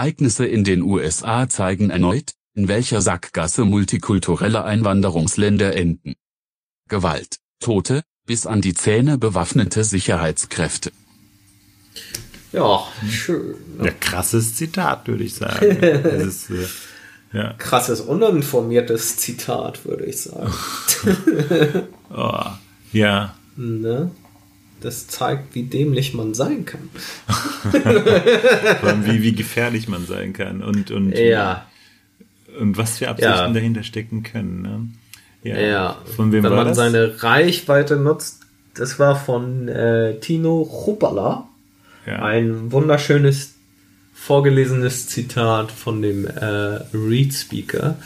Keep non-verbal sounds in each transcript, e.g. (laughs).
Ereignisse in den USA zeigen erneut, in welcher Sackgasse multikulturelle Einwanderungsländer enden. Gewalt, Tote, bis an die Zähne bewaffnete Sicherheitskräfte. Ja, schön. Ja, krasses Zitat, würde ich sagen. Das ist, äh, ja. Krasses, uninformiertes Zitat, würde ich sagen. (laughs) Oh, ja. ne? Das zeigt, wie dämlich man sein kann. (laughs) Wie, wie gefährlich man sein kann und, und, Ja, und was für Absichten Ja. dahinter stecken können. Ne? ja. Von wem Wenn war man das? seine Reichweite nutzt, das war von äh, Tino Chupala. ja. Ein wunderschönes vorgelesenes Zitat von dem äh, Read Speaker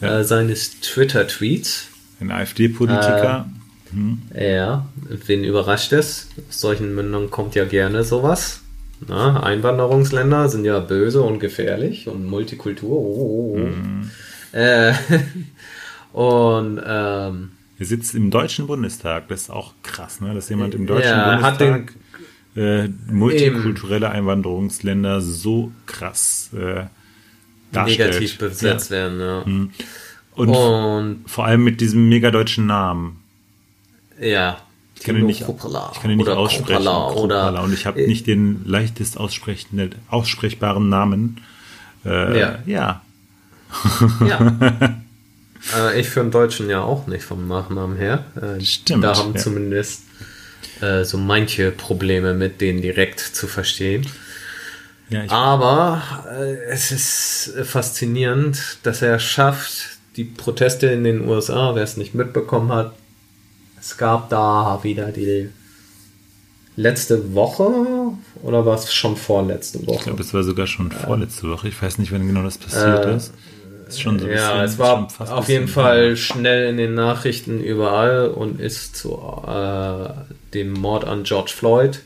Ja. äh, seines Twitter-Tweets. Ein AfD-Politiker. Ja, wen überrascht es? Aus solchen Mündern kommt ja gerne sowas. Na, Einwanderungsländer sind ja böse und gefährlich und Multikultur. Oh, oh, oh. Äh, (laughs) und ähm, er sitzt im Deutschen Bundestag. Das ist auch krass, ne? dass jemand im Deutschen Ja, Bundestag äh, multikulturelle Einwanderungsländer so krass äh, darstellt. negativ besetzt werden. Ja. Und Und vor allem mit diesem mega deutschen Namen. Ja, Ich kann ihn nicht, Kruppala ich kann ihn nicht oder aussprechen. Kruppala Kruppala. oder und ich habe äh, nicht den leichtest aussprechbaren Namen. Äh, Ja. ja. Ja. (laughs) äh, ich für einen Deutschen ja auch nicht vom Nachnamen her. Äh, Stimmt, Da haben ja. zumindest äh, so manche Probleme mit denen direkt zu verstehen. Ja, Aber äh, es ist faszinierend, dass er schafft, die Proteste in den USA, wer es nicht mitbekommen hat, es gab da wieder die letzte Woche oder war es schon vorletzte ich Woche? glaube, es war sogar schon vorletzte Woche. Ich weiß nicht, wann genau das passiert Äh, ist. Ist so Ja, bisschen- es war auf jeden Fall schnell in den Nachrichten überall und ist zu äh, dem Mord an George Floyd,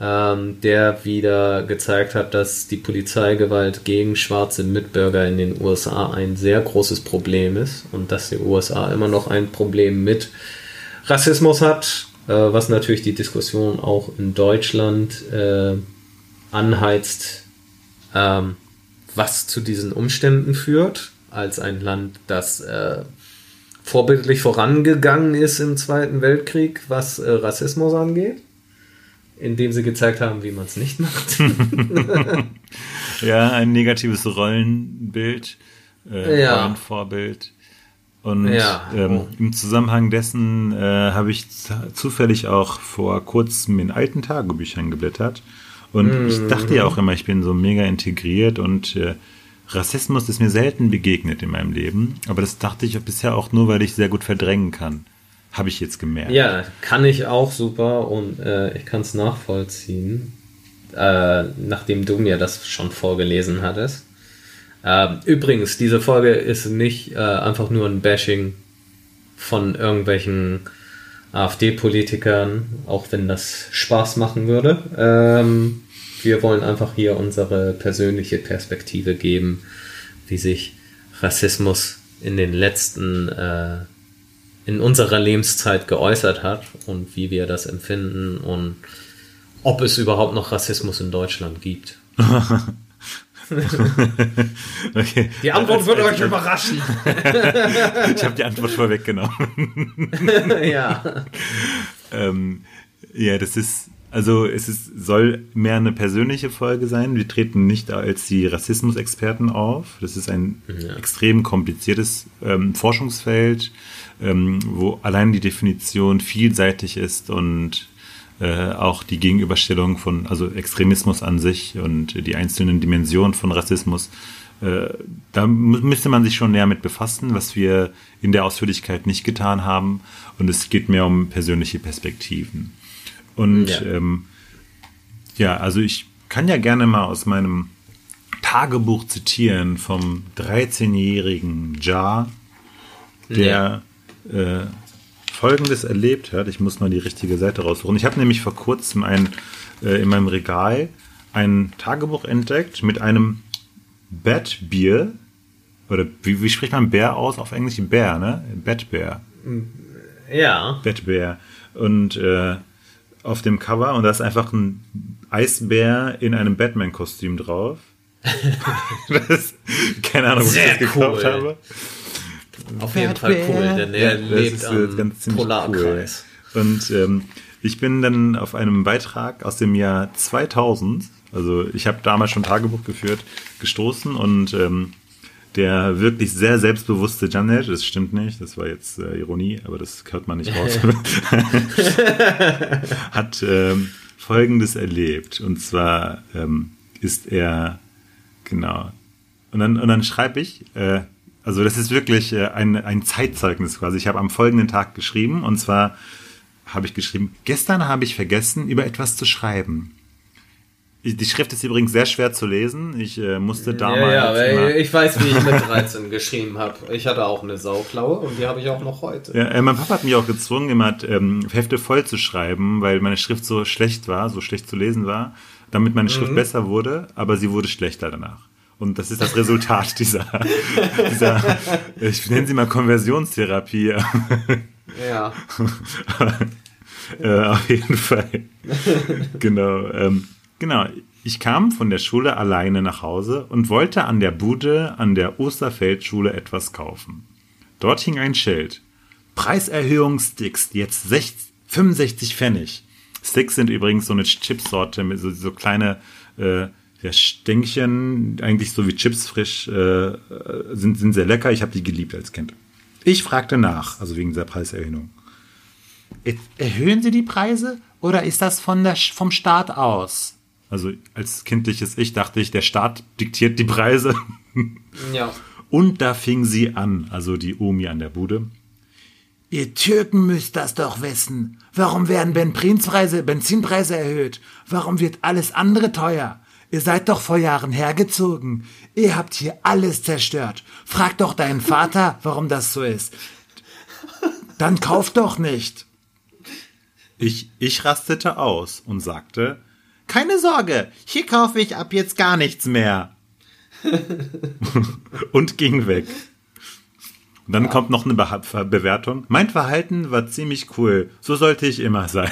ähm, der wieder gezeigt hat, dass die Polizeigewalt gegen schwarze Mitbürger in den USA ein sehr großes Problem ist und dass die USA immer noch ein Problem mit Rassismus hat, äh, was natürlich die Diskussion auch in Deutschland äh, anheizt, ähm, was zu diesen Umständen führt, als ein Land, das äh, vorbildlich vorangegangen ist im Zweiten Weltkrieg, was äh, Rassismus angeht, indem sie gezeigt haben, wie man es nicht macht. (laughs) Ja, ein negatives Rollenbild, äh, Ja. Rollenvorbild. Und Ja. ähm, im Zusammenhang dessen äh, habe ich zufällig auch vor kurzem in alten Tagebüchern geblättert. Und ich dachte ja auch immer, ich bin so mega integriert und äh, Rassismus ist mir selten begegnet in meinem Leben. Aber das dachte ich bisher auch nur, weil ich sehr gut verdrängen kann. Habe ich jetzt gemerkt. ja, kann ich auch super und äh, ich kann es nachvollziehen, äh, nachdem du mir das schon vorgelesen hattest. Ähm, übrigens, diese Folge ist nicht äh, einfach nur ein Bashing von irgendwelchen AfD-Politikern, auch wenn das Spaß machen würde. Ähm, wir wollen einfach hier unsere persönliche Perspektive geben, wie sich Rassismus in den letzten, äh, in unserer Lebenszeit geäußert hat und wie wir das empfinden und ob es überhaupt noch Rassismus in Deutschland gibt. (laughs) (laughs) okay. Die Antwort Als- wird als- euch überraschen. (laughs) Ich habe die Antwort vorweggenommen. (laughs) ja. Ähm, ja, das ist, also es ist, soll mehr eine persönliche Folge sein. Wir treten nicht als die Rassismusexperten auf. Das ist ein extrem kompliziertes ähm, Forschungsfeld, ähm, wo allein die Definition vielseitig ist und äh, auch die Gegenüberstellung von, also Extremismus an sich und die einzelnen Dimensionen von Rassismus. Äh, da mü- müsste man sich schon näher mit befassen, was wir in der Ausführlichkeit nicht getan haben. Und es geht mehr um persönliche Perspektiven. Und Ja. ähm, ja, also ich kann ja gerne mal aus meinem Tagebuch zitieren vom 13-jährigen Ja, der äh, Folgendes erlebt hat. Ich muss mal die richtige Seite raussuchen. Ich habe nämlich vor kurzem ein, äh, in meinem Regal ein Tagebuch entdeckt mit einem Bat-Bier. Oder wie, wie spricht man Bär aus auf Englisch? Bär, ne? Bat-Bär. Ja. Batbär. Und äh, auf dem Cover, und da ist einfach ein Eisbär in einem Batman-Kostüm drauf. (laughs) (laughs) das, keine Ahnung, wo ich das gekauft cool. habe. Auf jeden Fall cool, denn er Ja, lebt ist, am ganz ziemlich Polarkreis. Cool. Und ähm, ich bin dann auf einem Beitrag aus dem Jahr 2000, also ich habe damals schon Tagebuch geführt, gestoßen und ähm, der wirklich sehr selbstbewusste Janet, das stimmt nicht, das war jetzt äh, Ironie, aber das hört man nicht raus, (laughs) (laughs) hat ähm, Folgendes erlebt. Und zwar ähm, ist er, genau, und dann, und dann schreibe ich, äh, also das ist wirklich äh, ein, ein Zeitzeugnis quasi. Ich habe am folgenden Tag geschrieben und zwar habe ich geschrieben, gestern habe ich vergessen, über etwas zu schreiben. Die Schrift ist übrigens sehr schwer zu lesen. Ich äh, musste damals. Ja, ja, ich weiß, wie ich mit 13 (laughs) geschrieben habe. Ich hatte auch eine Sauklaue und die habe ich auch noch heute. Ja, äh, mein Papa hat mich auch gezwungen, immer ähm, Hefte voll zu schreiben, weil meine Schrift so schlecht war, so schlecht zu lesen war, damit meine Schrift besser wurde, aber sie wurde schlechter danach. Und das ist das Resultat (laughs) dieser, dieser, ich nenne sie mal Konversionstherapie. (laughs) Ja. äh, auf jeden Fall. genau. Ähm, genau. Ich kam von der Schule alleine nach Hause und wollte an der Bude an der Osterfeldschule etwas kaufen. Dort hing ein Schild. Preiserhöhung Sticks, jetzt 60, 65 Pfennig. Sticks sind übrigens so eine Chipsorte mit so, so kleine äh, ja, Stängchen, eigentlich so wie Chips frisch, äh, sind, sind sehr lecker. Ich habe die geliebt als Kind. Ich fragte nach, also wegen dieser Preiserhöhung. Erhöhen Sie die Preise oder ist das von der, vom Staat aus? Also als kindliches Ich dachte ich, der Staat diktiert die Preise. Ja. Und da fing sie an, also die Omi an der Bude. Ihr Türken müsst das doch wissen. Warum werden Benzinpreise, Benzinpreise erhöht? Warum wird alles andere teuer? Ihr seid doch vor Jahren hergezogen. Ihr habt hier alles zerstört. Frag doch deinen Vater, warum das so ist. Dann kauf doch nicht. Ich, ich rastete aus und sagte, keine Sorge, hier kaufe ich ab jetzt gar nichts mehr. (laughs) und ging weg. Und dann kommt noch eine Be Bewertung. Mein Verhalten war ziemlich cool. So sollte ich immer sein.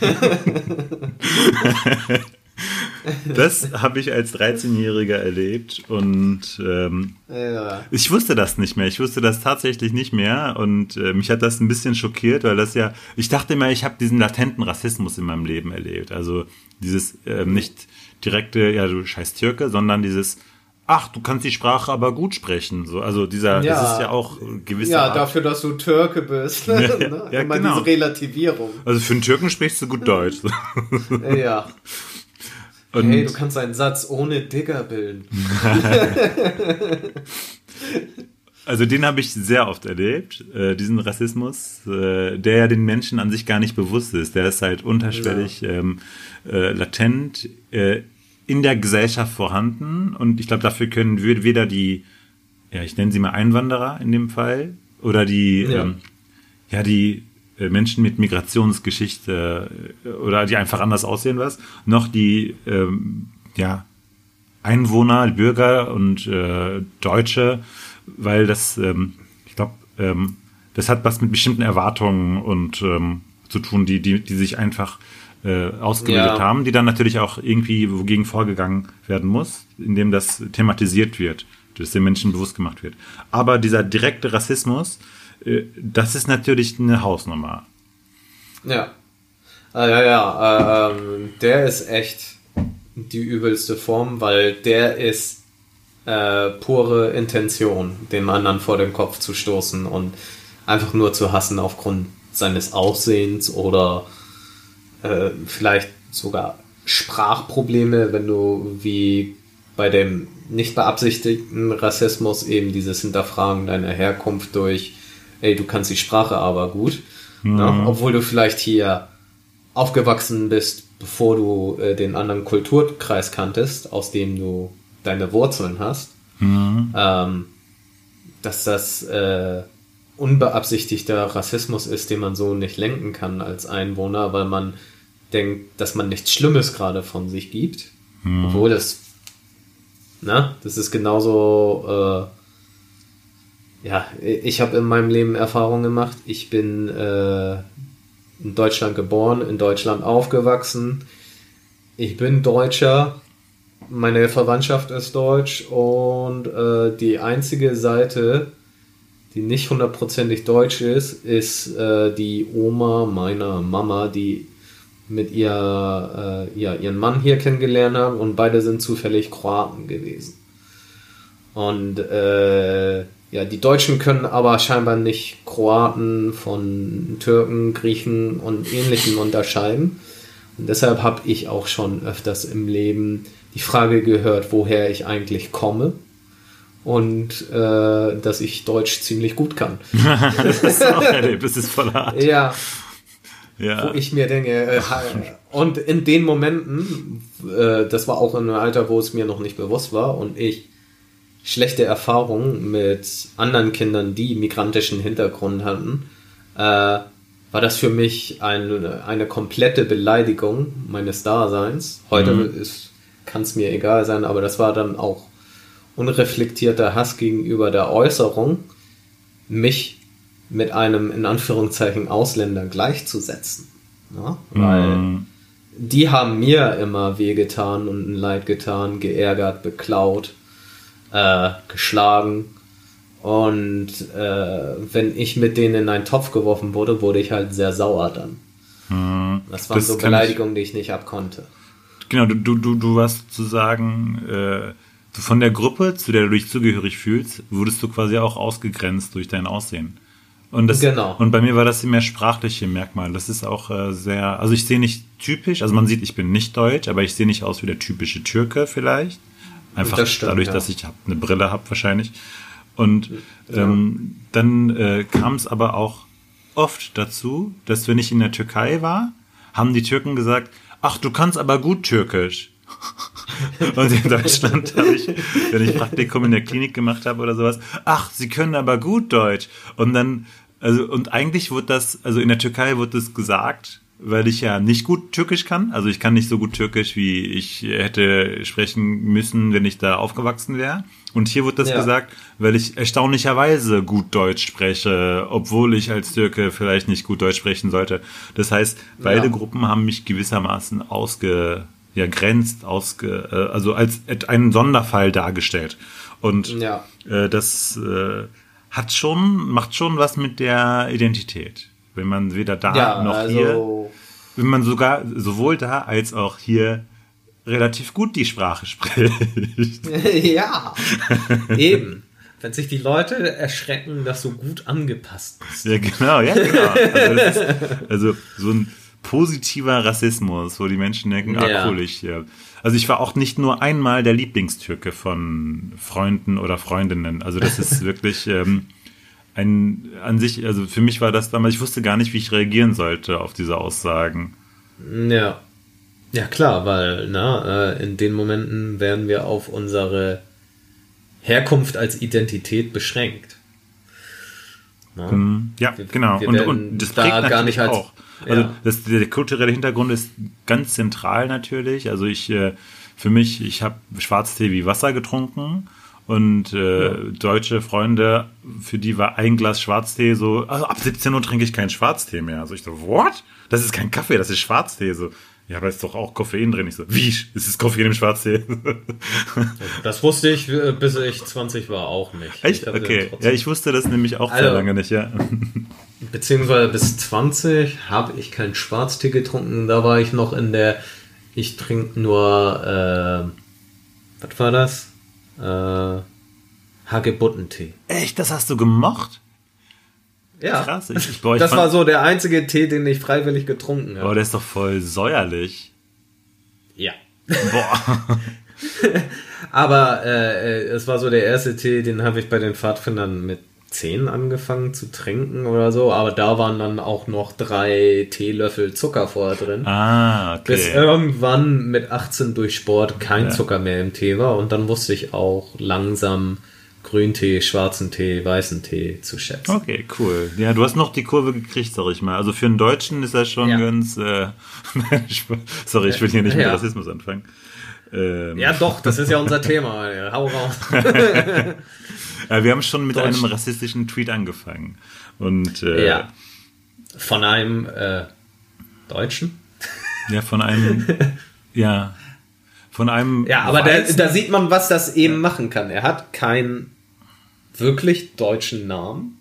(laughs) das habe ich als 13-Jähriger erlebt und ähm, Ja. ich wusste das nicht mehr. Ich wusste das tatsächlich nicht mehr und äh, mich hat das ein bisschen schockiert, weil das ja, ich dachte immer, ich habe diesen latenten Rassismus in meinem Leben erlebt. Also dieses ähm, nicht direkte, ja du scheiß Türke, sondern dieses, ach, du kannst die Sprache aber gut sprechen. So, also dieser, Ja. das ist ja auch gewisse Ja, Art. dafür, dass du Türke bist. (laughs) ne? ja, Immer genau. diese Relativierung. Also für einen Türken sprichst du gut Deutsch. Ja. Und Hey, du kannst einen Satz ohne Digger bilden. (laughs) Also den habe ich sehr oft erlebt, äh, diesen Rassismus, äh, der ja den Menschen an sich gar nicht bewusst ist. Der ist halt unterschwellig, ähm, äh, latent äh, in der Gesellschaft vorhanden. Und ich glaube, dafür können wir weder die, ja, ich nenne sie mal Einwanderer in dem Fall, oder die, Ja. ähm, ja, die Menschen mit Migrationsgeschichte äh, oder die einfach anders aussehen was, noch die, ähm, ja, Einwohner, Bürger und äh, Deutsche, weil das, ähm, ich glaube, ähm, das hat was mit bestimmten Erwartungen und ähm, zu tun, die, die, die sich einfach äh, ausgebildet Ja. haben, die dann natürlich auch irgendwie wogegen vorgegangen werden muss, indem das thematisiert wird, dass den Menschen bewusst gemacht wird. Aber dieser direkte Rassismus, äh, das ist natürlich eine Hausnummer. Ja. Ah, ja, ja. äh, Ähm, der ist echt die übelste Form, weil der ist äh, pure Intention, dem anderen vor den Kopf zu stoßen und einfach nur zu hassen aufgrund seines Aussehens oder äh, vielleicht sogar Sprachprobleme, wenn du wie bei dem nicht beabsichtigten Rassismus eben dieses Hinterfragen deiner Herkunft durch, ey, du kannst die Sprache aber gut, ne? obwohl du vielleicht hier aufgewachsen bist, bevor du äh, den anderen Kulturkreis kanntest, aus dem du deine Wurzeln hast, ähm, dass das äh, unbeabsichtigter Rassismus ist, den man so nicht lenken kann als Einwohner, weil man denkt, dass man nichts Schlimmes gerade von sich gibt, obwohl das, na, das ist genauso, äh, ja, ich habe in meinem Leben Erfahrungen gemacht. Ich bin äh, in Deutschland geboren, in Deutschland aufgewachsen. Ich bin Deutscher meine Verwandtschaft ist deutsch und äh, die einzige Seite, die nicht hundertprozentig deutsch ist, ist äh, die Oma meiner Mama, die mit ihr, äh, ja, ihren Mann hier kennengelernt haben und beide sind zufällig Kroaten gewesen. Und äh, ja, die Deutschen können aber scheinbar nicht Kroaten von Türken, Griechen und Ähnlichem unterscheiden. Und deshalb habe ich auch schon öfters im Leben die Frage gehört, woher ich eigentlich komme und äh, dass ich Deutsch ziemlich gut kann. (laughs) das ist auch erlebt, das ist voll hart. Ja. ja. Wo ich mir denke, äh, und in den Momenten, äh, das war auch in einem Alter, wo es mir noch nicht bewusst war und ich schlechte Erfahrungen mit anderen Kindern, die migrantischen Hintergrund hatten, äh, war das für mich eine, eine komplette Beleidigung meines Daseins. Heute mhm. kann es mir egal sein, aber das war dann auch unreflektierter Hass gegenüber der Äußerung, mich mit einem in Anführungszeichen Ausländer gleichzusetzen. Ja? Weil mhm. die haben mir immer wehgetan und ein Leid getan, geärgert, beklaut, äh, geschlagen und äh, wenn ich mit denen in einen Topf geworfen wurde, wurde ich halt sehr sauer dann. Hm. Das waren das so Beleidigungen, ich, die ich nicht abkonnte. Genau, du, du, du, du warst sozusagen äh, von der Gruppe, zu der du dich zugehörig fühlst, wurdest du quasi auch ausgegrenzt durch dein Aussehen. Und, das, genau. und bei mir war das mehr sprachliche Merkmal. Das ist auch äh, sehr, also ich sehe nicht typisch, also man sieht, ich bin nicht deutsch, aber ich sehe nicht aus wie der typische Türke vielleicht. Einfach das stimmt, dadurch, ja. dass ich eine Brille habe wahrscheinlich. Und ähm, dann äh, kam es aber auch oft dazu, dass wenn ich in der Türkei war, haben die Türken gesagt, ach, du kannst aber gut Türkisch. (laughs) Und in Deutschland habe ich, wenn ich Praktikum in der Klinik gemacht habe oder sowas, ach, sie können aber gut Deutsch. Und dann, also, und eigentlich wurde das, also in der Türkei wurde das gesagt, weil ich ja nicht gut Türkisch kann. Also ich kann nicht so gut Türkisch, wie ich hätte sprechen müssen, wenn ich da aufgewachsen wäre. Und hier wird das ja. gesagt, weil ich erstaunlicherweise gut Deutsch spreche, obwohl ich als Türke vielleicht nicht gut Deutsch sprechen sollte. Das heißt, beide ja. Gruppen haben mich gewissermaßen ausge, ja, grenzt, ausge, äh, also als einen Sonderfall dargestellt. Und ja. äh, das äh, hat schon, macht schon was mit der Identität. Wenn man weder da ja, noch also hier, wenn man sogar sowohl da als auch hier relativ gut die Sprache spricht. (laughs) ja, eben. Wenn sich die Leute erschrecken, dass du gut angepasst bist. Ja, genau, ja, genau. Also, ist, also so ein positiver Rassismus, wo die Menschen denken, ah, ja. ah, cool, ich, ja. Also ich war auch nicht nur einmal der Lieblingstürke von Freunden oder Freundinnen. Also das ist wirklich ähm, ein an sich, also für mich war das damals, ich wusste gar nicht, wie ich reagieren sollte auf diese Aussagen. Ja. Ja, klar, weil na, äh, in den Momenten werden wir auf unsere Herkunft als Identität beschränkt. Na? Mhm. Ja, wir, genau. Wir und, und das da gar nicht als, auch. Also ja. das, der kulturelle Hintergrund ist ganz zentral natürlich. Also ich, äh, für mich, ich habe Schwarztee wie Wasser getrunken und äh, ja. deutsche Freunde, für die war ein Glas Schwarztee so, also ab 17 Uhr trinke ich keinen Schwarztee mehr. Also ich so, what? Das ist kein Kaffee, das ist Schwarztee. So, ja, aber ist doch auch Koffein drin. Ich so, wie? Ist es Koffein im Schwarztee? (laughs) das wusste ich, äh, bis ich 20 war, auch nicht. Echt? Okay. Ja, ich wusste das nämlich auch also, sehr lange nicht, ja. (laughs) Beziehungsweise bis 20 habe ich keinen Schwarztee getrunken. Da war ich noch in der, ich trinke nur, äh, was war das? Äh, Hagebuttentee. Echt? Das hast du gemocht? Ja. Krass. Ich, ich, boah, ich das war so der einzige Tee, den ich freiwillig getrunken habe. Boah, der ist doch voll säuerlich. Ja. Boah. (laughs) Aber äh, es war so der erste Tee, den habe ich bei den Pfadfindern mit 10 angefangen zu trinken oder so, aber da waren dann auch noch drei Teelöffel Zucker vorher drin. Ah, okay. Bis irgendwann mit 18 durch Sport kein ja. Zucker mehr im Tee war und dann wusste ich auch langsam, Grüntee, schwarzen Tee, weißen Tee zu schätzen. Okay, cool. Ja, du hast noch die Kurve gekriegt, sag ich mal. Also für einen Deutschen ist das schon ja. ganz. Äh, (laughs) sorry, ich will hier nicht mit ja. Rassismus anfangen. Ähm. Ja, doch, das ist ja unser (laughs) Thema. Hau raus. (laughs) ja, wir haben schon mit einem rassistischen Tweet angefangen. Und, äh, ja. Von einem äh, Deutschen? Ja, von einem. (laughs) ja. von einem. Ja, aber da, da sieht man, was das eben machen kann. Er hat keinen wirklich deutschen Namen,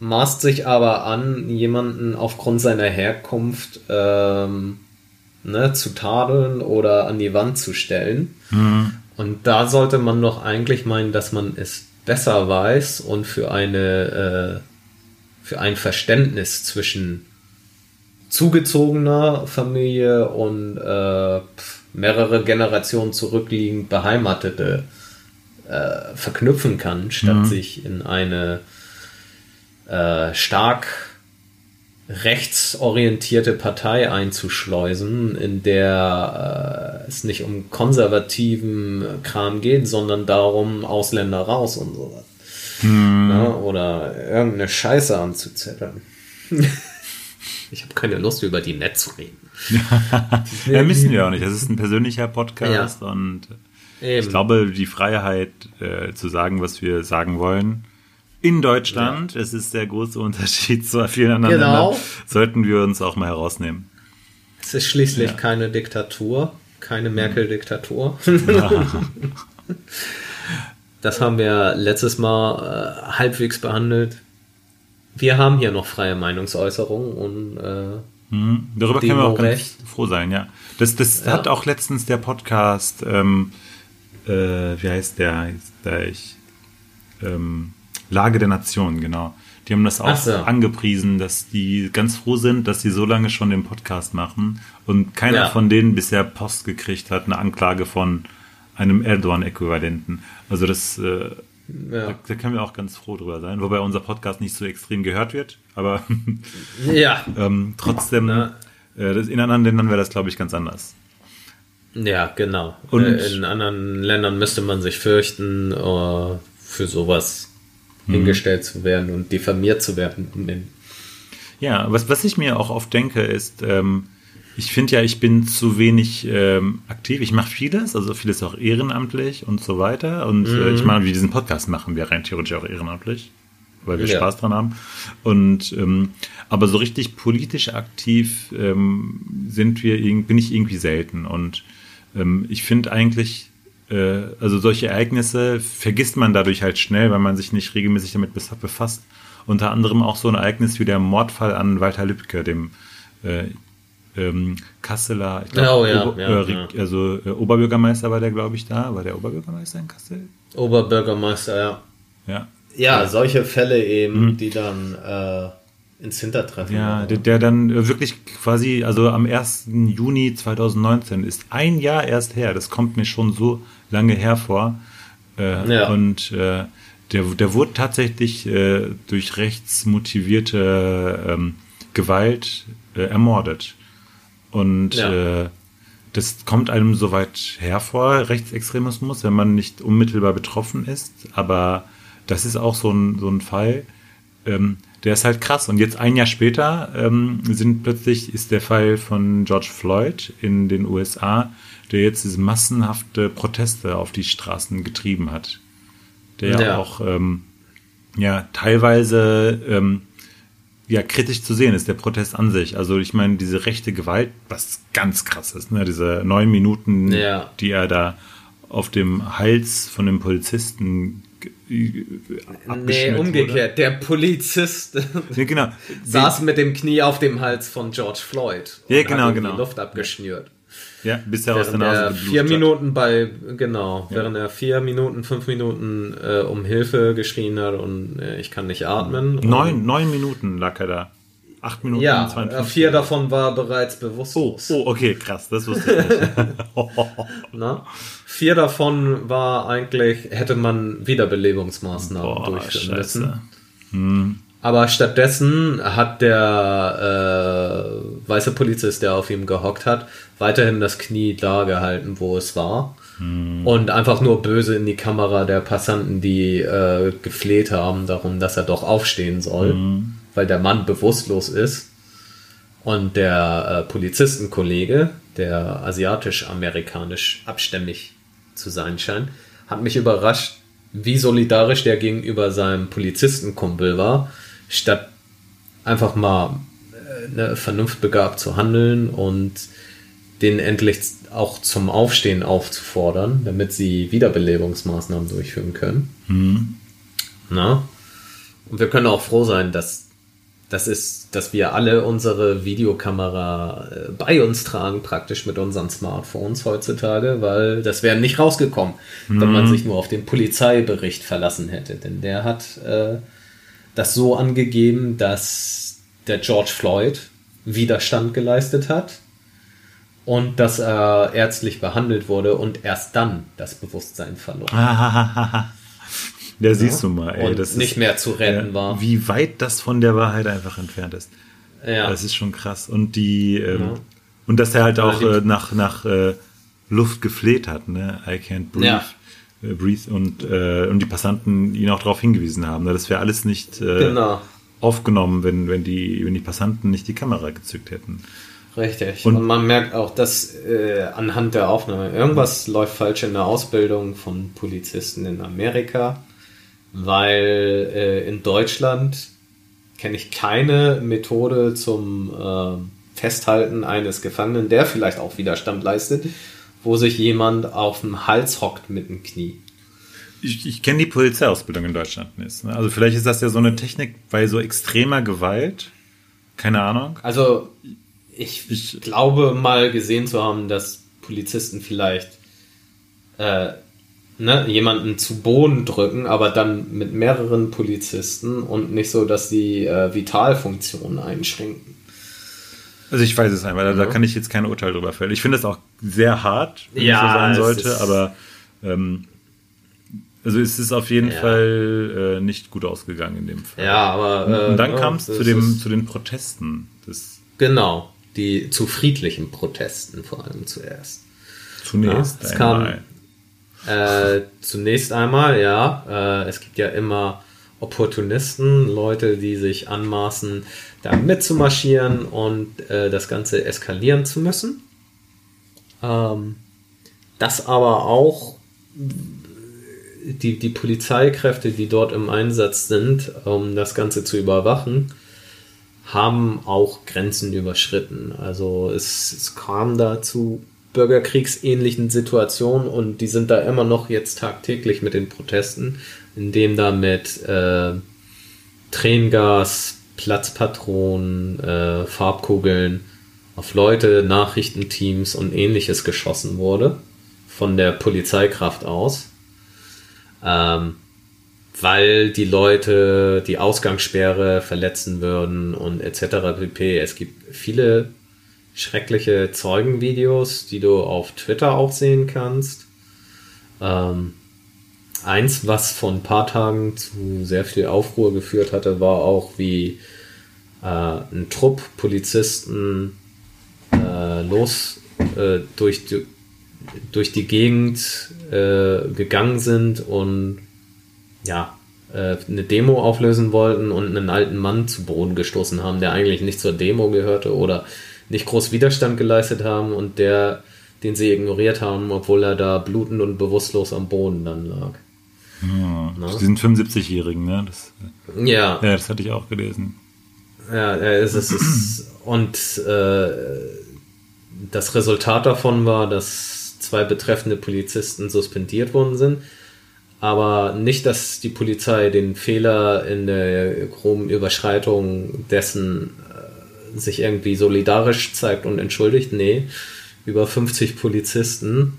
maßt sich aber an, jemanden aufgrund seiner Herkunft ähm, ne, zu tadeln oder an die Wand zu stellen. Mhm. Und da sollte man doch eigentlich meinen, dass man es besser weiß und für eine äh, für ein Verständnis zwischen zugezogener Familie und äh, mehrere Generationen zurückliegend beheimatete äh, verknüpfen kann, statt Mhm. sich in eine äh, stark rechtsorientierte Partei einzuschleusen, in der äh, es nicht um konservativen Kram geht, sondern darum, Ausländer raus und sowas. Ne? Oder irgendeine Scheiße anzuzetteln. ich habe keine Lust, über die Netz zu reden. (laughs) Ja, müssen wir auch nicht. Das ist ein persönlicher Podcast Ja. und Eben. ich glaube, die Freiheit äh, zu sagen, was wir sagen wollen, in Deutschland, es ist der große Unterschied (laughs) zu vielen anderen Genau. Ländern, sollten wir uns auch mal herausnehmen. Es ist schließlich Ja. keine Diktatur, keine Merkel-Diktatur. (laughs) das haben wir letztes Mal äh, halbwegs behandelt. Wir haben hier noch freie Meinungsäußerung und äh, Mhm. Darüber können wir auch ganz Demo-Recht. froh sein, ja. Das, das Ja. hat auch letztens der Podcast, ähm, äh, wie heißt der, jetzt gleich, ähm, Lage der Nation, genau. Die haben das auch so. angepriesen, dass die ganz froh sind, dass sie so lange schon den Podcast machen und keiner Ja. von denen bisher Post gekriegt hat, eine Anklage von einem Erdogan-Äquivalenten. Also das, äh, ja. da, da können wir auch ganz froh drüber sein, wobei unser Podcast nicht so extrem gehört wird, aber (laughs) ja. (laughs) ähm, trotzdem, Na. äh, das, in anderen Ländern wäre das, glaube ich, ganz anders. Ja, genau. Und- äh, in anderen Ländern müsste man sich fürchten, äh, für sowas Mhm. hingestellt zu werden und diffamiert zu werden. Ja, was, was ich mir auch oft denke, ist, ähm, ich finde ja, ich bin zu wenig ähm, aktiv. Ich mache vieles, also vieles auch ehrenamtlich und so weiter. Und äh, Mhm. ich meine, wie diesen Podcast machen wir rein theoretisch auch ehrenamtlich, weil wir Ja. Spaß dran haben. Und ähm, aber so richtig politisch aktiv ähm, sind wir, bin ich irgendwie selten. Und ähm, ich finde eigentlich, äh, also solche Ereignisse vergisst man dadurch halt schnell, weil man sich nicht regelmäßig damit befasst. Unter anderem auch so ein Ereignis wie der Mordfall an Walter Lübcke, dem äh, ähm, Kasseler, ich Oh, ja, Ober, ja, äh, ja. also äh, Oberbürgermeister war der, glaube ich, da. War der Oberbürgermeister in Kassel? Oberbürgermeister, ja. Ja. Ja, solche Fälle eben, die dann äh, ins Hintertreffen. Ja, der, der dann äh, wirklich quasi, also am 1. Juni 2019 ist ein Jahr erst her. Das kommt mir schon so lange hervor. Äh, Ja. Und äh, der, der wurde tatsächlich äh, durch rechtsmotivierte ähm, Gewalt äh, ermordet. Und Ja. äh, das kommt einem so weit hervor, Rechtsextremismus, wenn man nicht unmittelbar betroffen ist. Aber das ist auch so ein, so ein Fall, ähm, der ist halt krass. Und jetzt ein Jahr später ähm, sind plötzlich ist der Fall von George Floyd in den USA, der jetzt diese massenhafte Proteste auf die Straßen getrieben hat. Der ja, auch ähm, ja teilweise ähm, ja kritisch zu sehen ist, der Protest an sich. Also ich meine, diese rechte Gewalt, was ganz krass ist, ne? diese neun Minuten, Ja. die er da auf dem Hals von dem Polizisten Nee, abgeschnitten umgekehrt. Der Polizist. (laughs) Ja, genau. saß mit dem Knie auf dem Hals von George Floyd. Ja, genau, hat genau. Die Luft abgeschnürt. Ja, bis er aus der Nase er vier hat. Minuten bei, genau, während er vier Minuten, fünf Minuten äh, um Hilfe geschrien hat und äh, ich kann nicht atmen. Neun, neun Minuten lag er da. Acht Minuten Ja, 52. äh, vier davon war bereits bewusstlos. Oh, okay, krass, das wusste ich nicht. (laughs) Na? Vier davon war eigentlich, hätte man Wiederbelebungsmaßnahmen Boah, durchführen müssen. scheiße. Aber stattdessen hat der äh, weiße Polizist, der auf ihm gehockt hat, weiterhin das Knie da gehalten, wo es war. Und einfach nur böse in die Kamera der Passanten, die äh, gefleht haben darum, dass er doch aufstehen soll, weil der Mann bewusstlos ist. Und der äh, Polizistenkollege, der asiatisch-amerikanisch abstämmig zu sein scheint, hat mich überrascht, wie solidarisch der gegenüber seinem Polizistenkumpel war, statt einfach mal äh, ne, vernunftbegabt zu handeln und den endlich auch zum Aufstehen aufzufordern, damit sie Wiederbelebungsmaßnahmen durchführen können. Mhm. Na? Und wir können auch froh sein, dass das ist, dass wir alle unsere Videokamera äh, bei uns tragen, praktisch mit unseren Smartphones heutzutage, weil das wäre nicht rausgekommen, mhm. wenn man mhm. sich nur auf den Polizeibericht verlassen hätte. Denn der hat äh, das so angegeben, dass der George Floyd Widerstand geleistet hat und dass er ärztlich behandelt wurde und erst dann das Bewusstsein verlor. (laughs) Ja, siehst du mal, ey. Und das nicht ist, mehr zu retten äh, war. Wie weit das von der Wahrheit einfach entfernt ist. Ja. Das ist schon krass. Und die, ähm, ja. und dass er halt auch äh, nach, nach äh, Luft gefleht hat, ne? I can't breathe. Ja. Äh, breathe und, äh, und die Passanten ihn auch darauf hingewiesen haben. Ne? Das wäre alles nicht äh, genau. aufgenommen, wenn, wenn, die, wenn die Passanten nicht die Kamera gezückt hätten. Richtig. Und, und, man merkt auch, dass äh, anhand der Aufnahme irgendwas läuft falsch in der Ausbildung von Polizisten in Amerika weil äh, in Deutschland kenne ich keine Methode zum äh, Festhalten eines Gefangenen, der vielleicht auch Widerstand leistet, wo sich jemand auf dem Hals hockt mit dem Knie. Ich, ich kenne die Polizeiausbildung in Deutschland nicht. Ne? Also vielleicht ist das ja so eine Technik bei so extremer Gewalt. Keine Ahnung. Also ich, ich glaube mal gesehen zu haben, dass Polizisten vielleicht äh, ne, jemanden zu Boden drücken, aber dann mit mehreren Polizisten und nicht so, dass die äh, Vitalfunktionen einschränken. Also ich weiß es einfach, da, da kann ich jetzt kein Urteil drüber fällen. Ich finde es auch sehr hart, wenn ja, es so sein sollte, aber ähm, also es ist auf jeden ja. Fall äh, nicht gut ausgegangen in dem Fall. Ja, aber äh, und, dann kam es zu dem zu den Protesten. Das genau, die zu friedlichen Protesten vor allem zuerst. Zunächst. Ja, es kam äh, zunächst einmal, ja, äh, es gibt ja immer Opportunisten, Leute, die sich anmaßen, da mitzumarschieren und äh, das Ganze eskalieren zu müssen. Ähm, das aber auch die, die Polizeikräfte, die dort im Einsatz sind, um das Ganze zu überwachen, haben auch Grenzen überschritten. Also es, es kam dazu bürgerkriegsähnlichen Situation und die sind da immer noch jetzt tagtäglich mit den Protesten, indem da mit äh, Tränengas, Platzpatronen, äh, Farbkugeln auf Leute, Nachrichtenteams und ähnliches geschossen wurde von der Polizeikraft aus, ähm, weil die Leute die Ausgangssperre verletzen würden und etc. pp. Es gibt viele schreckliche Zeugenvideos, die du auf Twitter auch sehen kannst. Ähm, eins, was vor ein paar Tagen zu sehr viel Aufruhr geführt hatte, war auch, wie äh, ein Trupp Polizisten äh, los äh, durch, die, durch die Gegend äh, gegangen sind und ja, äh, eine Demo auflösen wollten und einen alten Mann zu Boden gestoßen haben, der eigentlich nicht zur Demo gehörte oder nicht groß Widerstand geleistet haben und der, den sie ignoriert haben, obwohl er da blutend und bewusstlos am Boden dann lag. Ja, Na? diesen 75-Jährigen, ne? Das, ja. Ja, das hatte ich auch gelesen. Ja, es ist, es und äh, das Resultat davon war, dass zwei betreffende Polizisten suspendiert worden sind, aber nicht, dass die Polizei den Fehler in der groben Überschreitung dessen sich irgendwie solidarisch zeigt und entschuldigt. Nee, über 50 Polizisten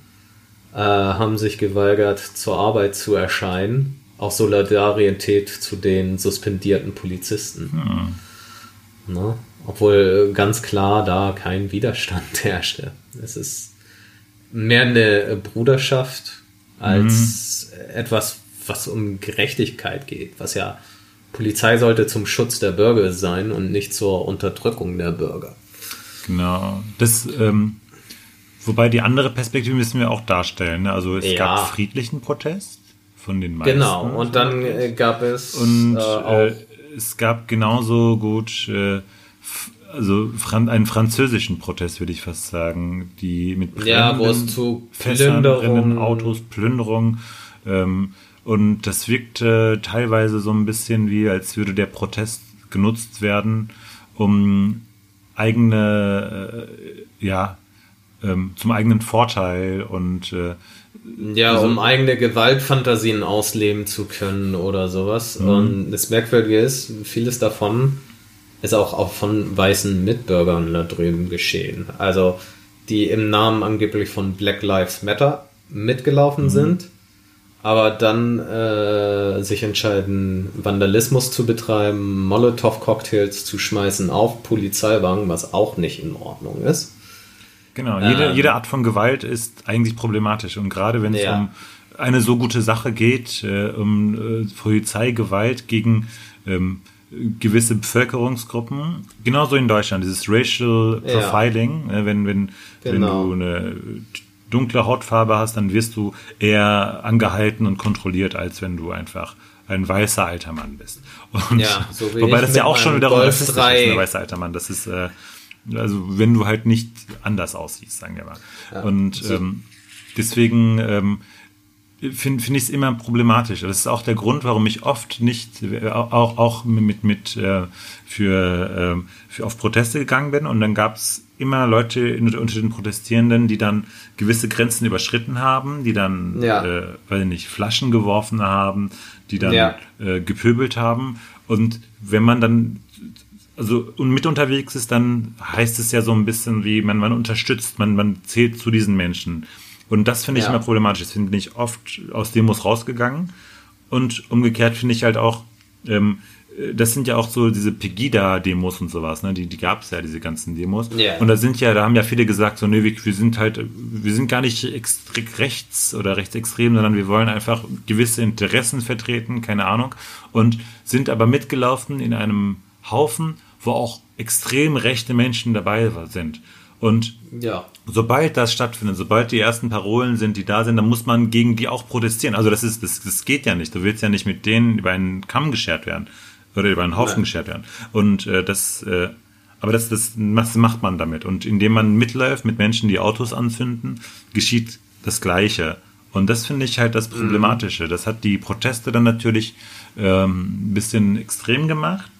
äh, haben sich geweigert, zur Arbeit zu erscheinen. Auch Solidarität zu den suspendierten Polizisten. Hm. Ne? Obwohl ganz klar da kein Widerstand (laughs) herrschte. Es ist mehr eine Bruderschaft als mhm. etwas, was um Gerechtigkeit geht, was ja Polizei sollte zum Schutz der Bürger sein und nicht zur Unterdrückung der Bürger. Genau. Das, ähm, wobei die andere Perspektive müssen wir auch darstellen. Ne? Also es ja. gab friedlichen Protest von den meisten. Genau. Und dann äh, gab es und äh, auch äh, es gab genauso gut äh, also Fran einen französischen Protest würde ich fast sagen, die mit ja, wo es zu Plünderungen, Autos, Plünderung. Ähm, und das wirkte teilweise so ein bisschen wie, als würde der Protest genutzt werden, um eigene, äh, ja, ähm, zum eigenen Vorteil und äh, ja, also, um eigene Gewaltfantasien ausleben zu können oder sowas. Mhm. Und das Merkwürdige ist, vieles davon ist auch, auch von weißen Mitbürgern da drüben geschehen. Also, die im Namen angeblich von Black Lives Matter mitgelaufen mhm. sind, aber dann äh, sich entscheiden, Vandalismus zu betreiben, Molotow-Cocktails zu schmeißen auf Polizeiwagen, was auch nicht in Ordnung ist. Genau, jede, ähm, jede Art von Gewalt ist eigentlich problematisch. Und gerade wenn es ja. um eine so gute Sache geht, äh, um äh, Polizeigewalt gegen ähm, gewisse Bevölkerungsgruppen, genauso in Deutschland, dieses Racial Profiling, ja. äh, wenn, wenn, genau. wenn du eine dunkle Hautfarbe hast, dann wirst du eher angehalten und kontrolliert, als wenn du einfach ein weißer alter Mann bist. Und, ja, so wobei das ja auch schon wiederum rassistisch ist, ein weißer alter Mann. Das ist äh, also wenn du halt nicht anders aussiehst, sagen wir mal. Ja, und so. ähm, deswegen ähm, finde find ich es immer problematisch. Das ist auch der Grund, warum ich oft nicht, auch, auch mit, mit äh, für, äh, für auf Proteste gegangen bin. Und dann gab es immer Leute unter den Protestierenden, die dann gewisse Grenzen überschritten haben, die dann, ja. äh, weil nicht, Flaschen geworfen haben, die dann ja. äh, gepöbelt haben. Und wenn man dann also und mit unterwegs ist, dann heißt es ja so ein bisschen wie, man, man unterstützt, man, man zählt zu diesen Menschen. Und das finde ich ja. immer problematisch. Das finde ich oft aus Demos rausgegangen. Und umgekehrt finde ich halt auch, ähm, das sind ja auch so diese Pegida-Demos und sowas, ne? Die, die gab es ja, diese ganzen Demos. Yeah. Und da sind ja, da haben ja viele gesagt, so, nee, wir, wir sind halt, wir sind gar nicht rechts oder rechtsextrem, sondern wir wollen einfach gewisse Interessen vertreten, keine Ahnung. Und sind aber mitgelaufen in einem Haufen, wo auch extrem rechte Menschen dabei sind. Und ja. sobald das stattfindet, sobald die ersten Parolen sind, die da sind, dann muss man gegen die auch protestieren. Also das ist, das, das geht ja nicht. Du willst ja nicht mit denen über einen Kamm geschert werden oder über einen Haufen Nein. geschert werden. Und äh, das, äh, aber das, das, das macht man damit. Und indem man mitläuft mit Menschen, die Autos anzünden, geschieht das Gleiche. Und das finde ich halt das mhm. Problematische. Das hat die Proteste dann natürlich ähm, ein bisschen extrem gemacht.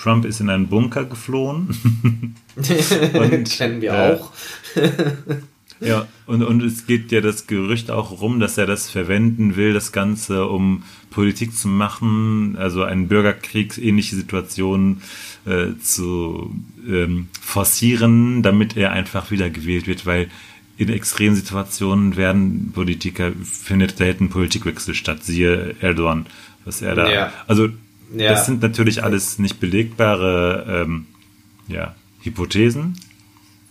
Trump ist in einen Bunker geflohen. (laughs) und, Kennen wir äh, auch. (laughs) ja, und, und es geht ja das Gerücht auch rum, dass er das verwenden will, das Ganze, um Politik zu machen, also eine Bürgerkriegsähnliche Situation äh, zu ähm, forcieren, damit er einfach wieder gewählt wird, weil in extremen Situationen werden Politiker, findet selten Politikwechsel statt, siehe Erdogan was er da. Ja. Also ja. das sind natürlich alles nicht belegbare ähm, ja, Hypothesen.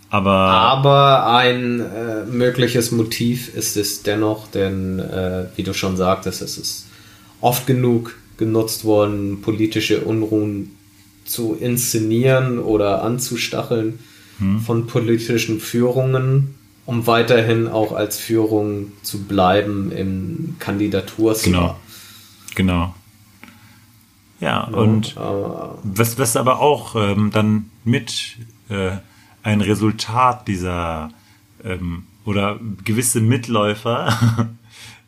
Aber, aber ein äh, mögliches Motiv ist es dennoch, denn äh, wie du schon sagtest, es ist oft genug genutzt worden, politische Unruhen zu inszenieren oder anzustacheln hm. von politischen Führungen, um weiterhin auch als Führung zu bleiben im Kandidaturslot. Genau. Genau. Ja, und äh, was, was aber auch ähm, dann mit äh, ein Resultat dieser ähm, oder gewisse Mitläufer,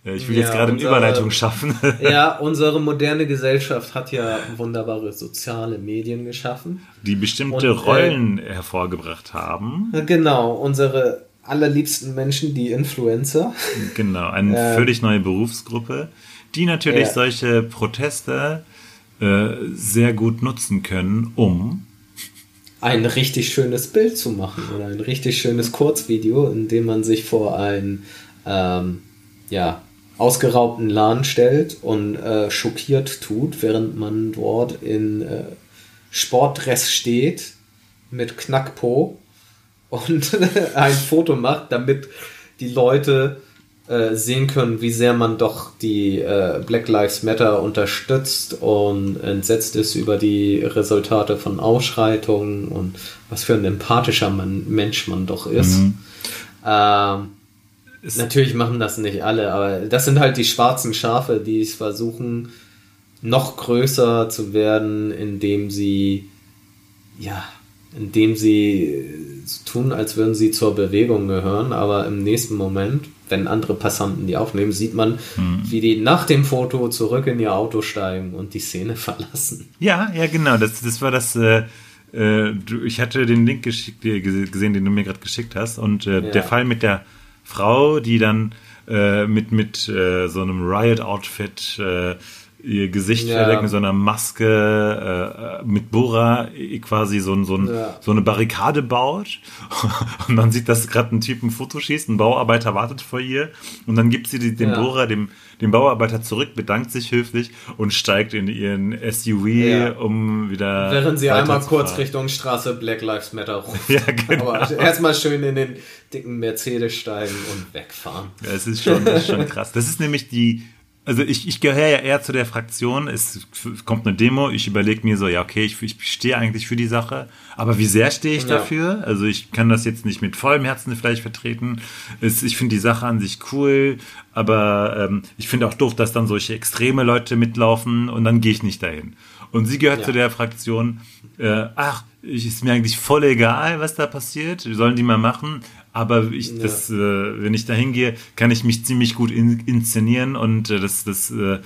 äh, (laughs) ich will ja, jetzt gerade eine Überleitung schaffen. ja, (laughs) unsere moderne Gesellschaft hat ja wunderbare soziale Medien geschaffen. Die bestimmte und, äh, Rollen hervorgebracht haben. Genau, unsere allerliebsten Menschen, die Influencer. Genau, eine (laughs) ähm, völlig neue Berufsgruppe die natürlich ja. solche Proteste äh, sehr gut nutzen können, um ein richtig schönes Bild zu machen oder ein richtig schönes Kurzvideo, in dem man sich vor einen ähm, ja, ausgeraubten Laden stellt und äh, schockiert tut, während man dort in äh, Sportdress steht mit Knackpo und (laughs) ein Foto macht, damit die Leute äh, sehen können, wie sehr man doch die äh, Black Lives Matter unterstützt und entsetzt ist über die Resultate von Ausschreitungen und was für ein empathischer man, Mensch man doch ist. Mhm. Ähm, natürlich machen das nicht alle, aber das sind halt die schwarzen Schafe, die es versuchen, noch größer zu werden, indem sie ja, indem sie tun, als würden sie zur Bewegung gehören, aber im nächsten Moment wenn andere Passanten die aufnehmen, sieht man, hm. wie die nach dem Foto zurück in ihr Auto steigen und die Szene (laughs) verlassen. Ja, ja, genau. Das, das war das, äh, äh, ich hatte den Link geschickt, gesehen, den du mir gerade geschickt hast. Und äh, ja. der Fall mit der Frau, die dann äh, mit, mit äh, so einem Riot-Outfit äh, ihr Gesicht ja. verdeckt mit so einer Maske, äh, mit Bora quasi so, so, ein, ja. so eine Barrikade baut. (laughs) Und man sieht, dass gerade ein Typ ein Foto schießt, ein Bauarbeiter wartet vor ihr. Und dann gibt sie den ja. Bohrer dem, dem Bauarbeiter zurück, bedankt sich höflich und steigt in ihren SUV, ja. um wieder. Während sie einmal kurz Richtung Straße Black Lives Matter (laughs) ruft. Ja, genau. Aber erstmal schön in den dicken Mercedes steigen und wegfahren. Ja, es ist schon, das ist schon krass. Das ist nämlich die also ich, ich gehöre ja eher zu der Fraktion, es kommt eine Demo, ich überlege mir so, ja, okay, ich, ich stehe eigentlich für die Sache, aber wie sehr stehe ich ja. dafür? Also ich kann das jetzt nicht mit vollem Herzen vielleicht vertreten. Es, ich finde die Sache an sich cool, aber ähm, ich finde auch doof, dass dann solche extreme Leute mitlaufen und dann gehe ich nicht dahin. Und sie gehört ja. zu der Fraktion, äh, ach, ist mir eigentlich voll egal, was da passiert, sollen die mal machen. Aber ich, ja. das, äh, wenn ich da hingehe, kann ich mich ziemlich gut in, inszenieren und äh, das, das, äh,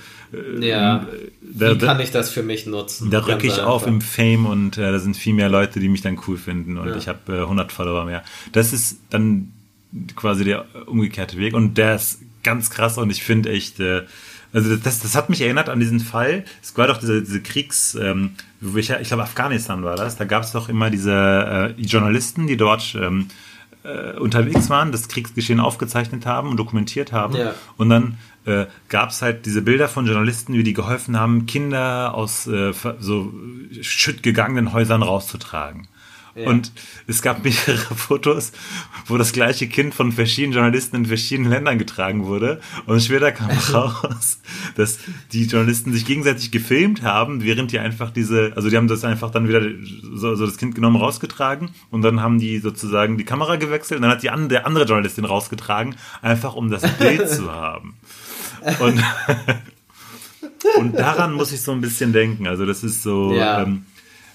ja. Da, Wie kann ich das für mich nutzen? Da rücke ich auf im Fame und äh, da sind viel mehr Leute, die mich dann cool finden und ja. ich habe äh, 100 Follower mehr. Das ist dann quasi der umgekehrte Weg und der ist ganz krass und ich finde echt, äh, also das, das hat mich erinnert an diesen Fall. Es war doch diese, diese Kriegs, ähm, ich, ich glaube Afghanistan war das. Da gab es doch immer diese äh, Journalisten, die dort ähm, äh, unterwegs waren, das Kriegsgeschehen aufgezeichnet haben und dokumentiert haben. Ja. Und dann äh, gab es halt diese Bilder von Journalisten, wie die geholfen haben, Kinder aus äh, so schüttgegangenen Häusern rauszutragen. Und es gab mehrere (laughs) Fotos, wo das gleiche Kind von verschiedenen Journalisten in verschiedenen Ländern getragen wurde. Und später kam raus, dass die Journalisten sich gegenseitig gefilmt haben, während die einfach diese, also die haben das einfach dann wieder so, so das Kind genommen, rausgetragen und dann haben die sozusagen die Kamera gewechselt und dann hat die andere, der andere Journalistin rausgetragen, einfach um das Bild (laughs) zu haben. Und, (laughs) und daran muss ich so ein bisschen denken. Also das ist so, ja. ähm,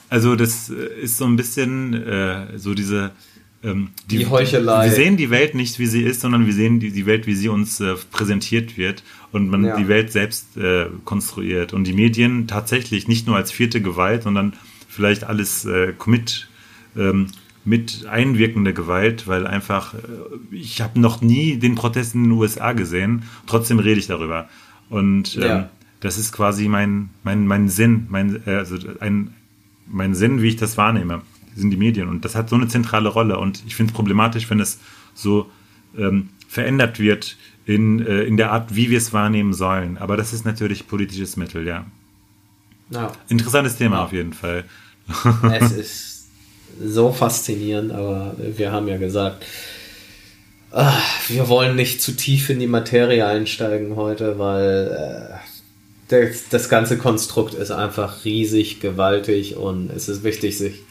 also das äh, ist so ein bisschen äh, so diese ähm, die, die, Heuchelei. Wir sehen die Welt nicht, wie sie ist, sondern wir sehen die, die Welt, wie sie uns äh, präsentiert wird und man ja. die Welt selbst äh, konstruiert und die Medien tatsächlich nicht nur als vierte Gewalt, sondern vielleicht alles äh, mit ähm, mit einwirkender Gewalt, weil einfach äh, ich habe noch nie den Protest in den USA gesehen, trotzdem rede ich darüber und ähm, ja. das ist quasi mein mein mein Sinn, mein äh, also ein mein Sinn, wie ich das wahrnehme, sind die Medien. Und das hat so eine zentrale Rolle. Und ich finde es problematisch, wenn es so ähm, verändert wird in, äh, in der Art, wie wir es wahrnehmen sollen. Aber das ist natürlich politisches Mittel, ja. ja. Interessantes Thema ja. auf jeden Fall. Es (laughs) ist so faszinierend, aber wir haben ja gesagt, ach, wir wollen nicht zu tief in die Materie einsteigen heute, weil äh, das, das ganze Konstrukt ist einfach riesig, gewaltig und es ist wichtig, sich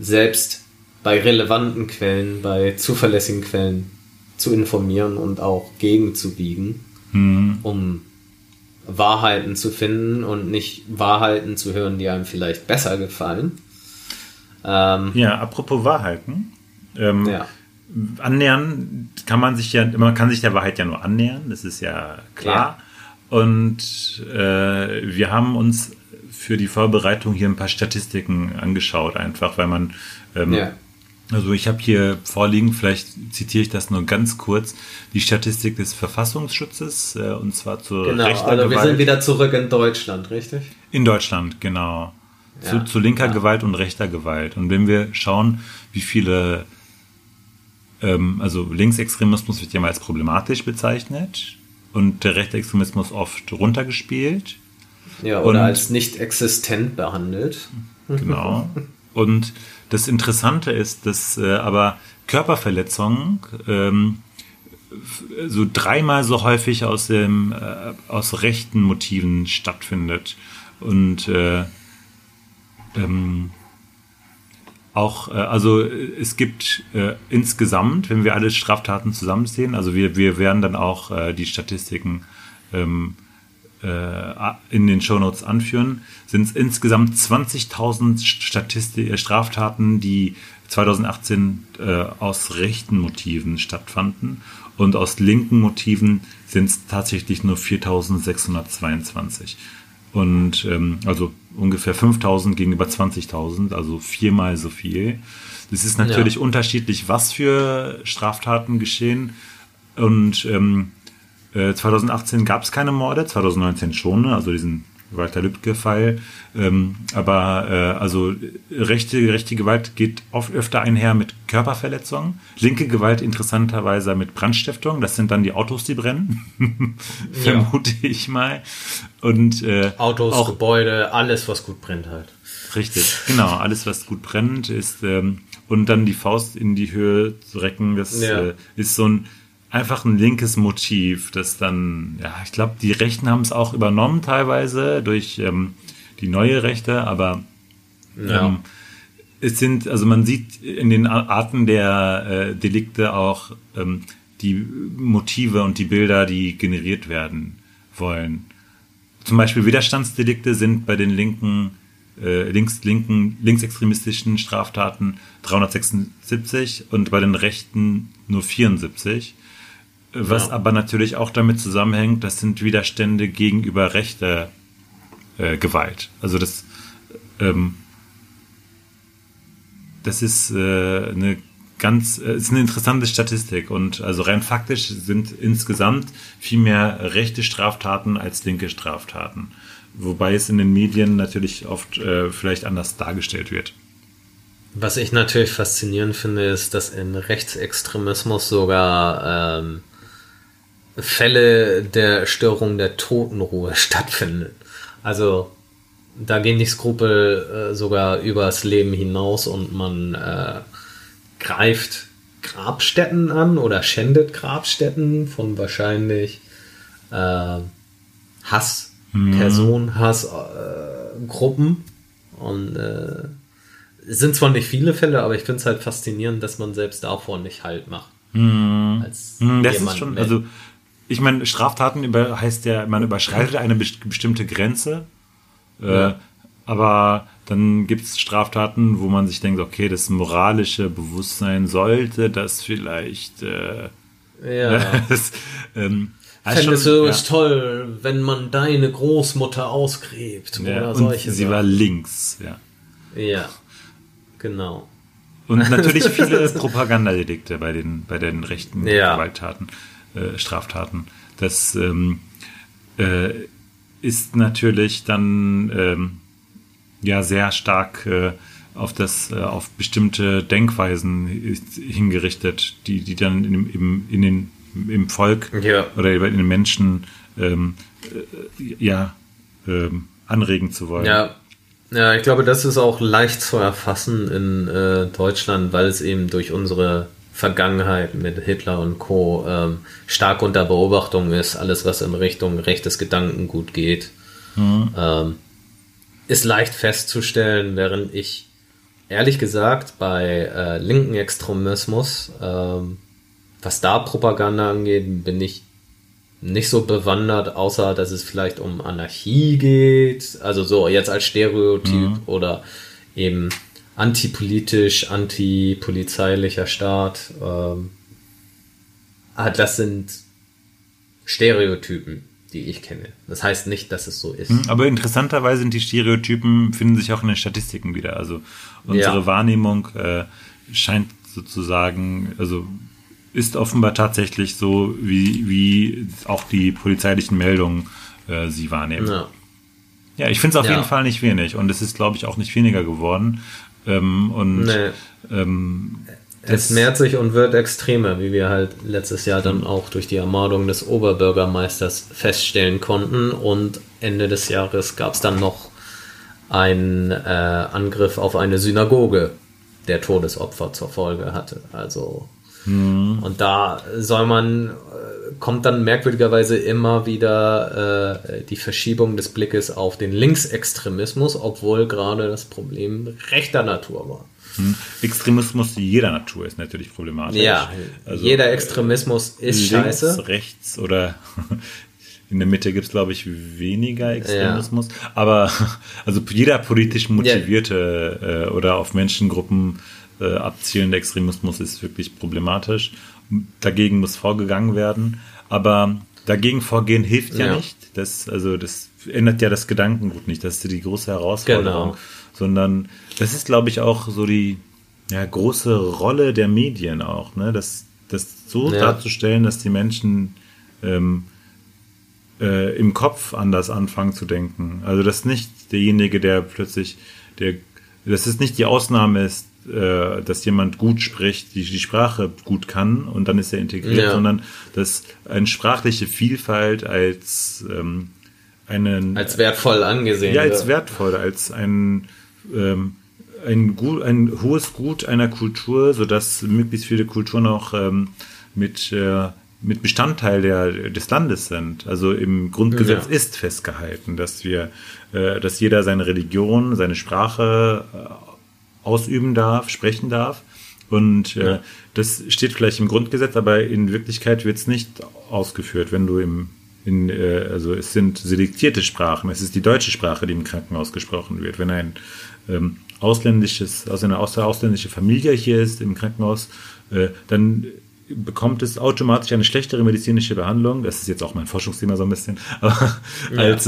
selbst bei relevanten Quellen, bei zuverlässigen Quellen zu informieren und auch gegenzubiegen, mhm. um Wahrheiten zu finden und nicht Wahrheiten zu hören, die einem vielleicht besser gefallen. Ähm, ja, apropos Wahrheiten. Ähm, ja. Annähern kann man sich ja, man kann sich der Wahrheit ja nur annähern, das ist ja klar. Ja. Und äh, wir haben uns für die Vorbereitung hier ein paar Statistiken angeschaut, einfach weil man. Ähm, ja. Also ich habe hier vorliegen, vielleicht zitiere ich das nur ganz kurz, die Statistik des Verfassungsschutzes äh, und zwar zur genau, rechter also Gewalt. wir sind wieder zurück in Deutschland, richtig? In Deutschland, genau. Ja, zu, zu, linker ja. Gewalt und rechter Gewalt. Und wenn wir schauen, wie viele, ähm, also Linksextremismus wird ja mal als problematisch bezeichnet und der Rechtsextremismus oft runtergespielt. Ja, oder und, als nicht existent behandelt. Genau. (laughs) Und das Interessante ist, dass äh, aber Körperverletzung ähm, so dreimal so häufig aus, dem, äh, aus rechten Motiven stattfindet. Und äh, ähm, auch, äh, also es gibt äh, insgesamt, wenn wir alle Straftaten zusammensehen, also wir, wir werden dann auch äh, die Statistiken ähm, äh, in den Shownotes anführen, sind es insgesamt 20.000 äh, Straftaten, die 2018 äh, aus rechten Motiven stattfanden und aus linken Motiven sind es tatsächlich nur 4.622. Und ähm, also ungefähr 5000 gegenüber 20.000, also viermal so viel. Es ist natürlich ja. unterschiedlich, was für Straftaten geschehen. Und ähm, 2018 gab es keine Morde, 2019 schon, ne? also diesen Walter Lübcke-Fall. Ähm, aber äh, also rechte, rechte Gewalt geht oft öfter einher mit Körperverletzungen. Linke Gewalt interessanterweise mit Brandstiftung. Das sind dann die Autos, die brennen. (laughs) Vermute ich mal. Und äh, Autos, auch, Gebäude, alles, was gut brennt halt. Richtig, genau, alles, was gut brennt, ist ähm, und dann die Faust in die Höhe zu recken, das ja. äh, ist so ein einfach ein linkes Motiv, das dann, ja, ich glaube, die Rechten haben es auch übernommen teilweise durch ähm, die neue Rechte, aber ja. ähm, es sind, also man sieht in den Arten der äh, Delikte auch ähm, die Motive und die Bilder, die generiert werden wollen. Zum Beispiel Widerstandsdelikte sind bei den linken äh, links, linken, linksextremistischen Straftaten 376 und bei den Rechten nur 74. Was ja. aber natürlich auch damit zusammenhängt, das sind Widerstände gegenüber rechter äh, Gewalt. Also das, ähm, das ist äh, eine ganz, äh, ist eine interessante Statistik und also rein faktisch sind insgesamt viel mehr rechte Straftaten als linke Straftaten. Wobei es in den Medien natürlich oft äh, vielleicht anders dargestellt wird. Was ich natürlich faszinierend finde, ist, dass in Rechtsextremismus sogar ähm, Fälle der Störung der Totenruhe (laughs) stattfinden. Also da gehen die Skrupel äh, sogar übers Leben hinaus und man äh, greift Grabstätten an oder schändet Grabstätten von wahrscheinlich äh, Hasspersonen, mhm. Hassgruppen. und äh, es sind zwar nicht viele Fälle, aber ich finde es halt faszinierend, dass man selbst davor nicht Halt macht. Mhm. Als mhm, das ist schon, also ich meine, Straftaten über, heißt ja, man überschreitet eine bestimmte Grenze. Äh, ja. Aber dann gibt es Straftaten, wo man sich denkt, okay, das moralische Bewusstsein sollte das vielleicht. Äh, ja. (laughs) das, ähm, Fändest du es toll, wenn man deine Großmutter ausgräbt ja, oder solche Sie Sachen. war links, ja. Ja, genau. Und natürlich (laughs) viele Propagandadelikte bei den, bei den rechten ja. Gewalttaten. Äh, Straftaten. Das ähm, äh, ist natürlich dann ähm, ja sehr stark äh, auf das äh, auf bestimmte Denkweisen hingerichtet, die die dann im, im, in den im Volk ja. oder in den Menschen ähm, äh, ja ähm, anregen zu wollen. Ja. Ja, ich glaube, das ist auch leicht zu erfassen in äh, Deutschland, weil es eben durch unsere Vergangenheit mit Hitler und Co. Ähm, stark unter Beobachtung ist, alles was in Richtung rechtes Gedankengut geht, mhm. ähm, ist leicht festzustellen, während ich ehrlich gesagt bei äh, linken Extremismus, ähm, was da Propaganda angeht, bin ich nicht so bewandert, außer dass es vielleicht um Anarchie geht, also so jetzt als Stereotyp mhm. oder eben antipolitisch, antipolizeilicher Staat. Ähm, ah, das sind Stereotypen, die ich kenne. Das heißt nicht, dass es so ist. Hm, aber interessanterweise sind die Stereotypen, finden sich auch in den Statistiken wieder. Also unsere ja. Wahrnehmung äh, scheint sozusagen, also ist offenbar tatsächlich so, wie, wie auch die polizeilichen Meldungen äh, sie wahrnehmen. Ja. Ja, ich finde es auf ja. jeden Fall nicht wenig und es ist, glaube ich, auch nicht weniger geworden. Ähm, und nee. ähm, es mehrt sich und wird extremer, wie wir halt letztes Jahr dann auch durch die Ermordung des Oberbürgermeisters feststellen konnten. Und Ende des Jahres gab es dann noch einen äh, Angriff auf eine Synagoge, der Todesopfer zur Folge hatte. Also mhm. und da soll man äh, kommt dann merkwürdigerweise immer wieder äh, die Verschiebung des Blickes auf den Linksextremismus, obwohl gerade das Problem rechter Natur war. Hm. Extremismus jeder Natur ist natürlich problematisch. Ja, also, jeder äh, Extremismus ist links, scheiße. rechts oder (laughs) in der Mitte gibt es, glaube ich, weniger Extremismus. Ja. Aber (laughs) also jeder politisch motivierte ja. äh, oder auf Menschengruppen äh, abzielende Extremismus ist wirklich problematisch. Dagegen muss vorgegangen werden. Aber dagegen vorgehen hilft ja, Ja. nicht. Das, also das ändert ja das Gedankengut nicht. Das ist die große Herausforderung. Genau. Sondern das ist, glaube ich, auch so die ja, große Rolle der Medien auch, ne? Das, das so Ja. darzustellen, dass die Menschen ähm, äh, im Kopf anders anfangen zu denken. Also dass nicht derjenige, der plötzlich, der, dass es nicht die Ausnahme ist, äh, dass jemand gut spricht, die die Sprache gut kann und dann ist er integriert, Ja. sondern dass eine sprachliche Vielfalt als ähm, einen Als wertvoll angesehen. ja, als wertvoll, als ein, ähm, ein, gut, ein hohes Gut einer Kultur, sodass möglichst viele Kulturen auch ähm, mit, äh, mit Bestandteil der, des Landes sind. Also im Grundgesetz Ja. ist festgehalten, dass wir, äh, dass jeder seine Religion, seine Sprache ausüben darf, sprechen darf. Und äh, das steht vielleicht im Grundgesetz, aber in Wirklichkeit wird es nicht ausgeführt, wenn du im in, äh, also es sind selektierte Sprachen. Es ist die deutsche Sprache, die im Krankenhaus gesprochen wird. Wenn ein ähm, ausländisches, aus einer aus- ausländische Familie hier ist im Krankenhaus, äh, dann bekommt es automatisch eine schlechtere medizinische Behandlung. Das ist jetzt auch mein Forschungsthema so ein bisschen, (laughs) aber als,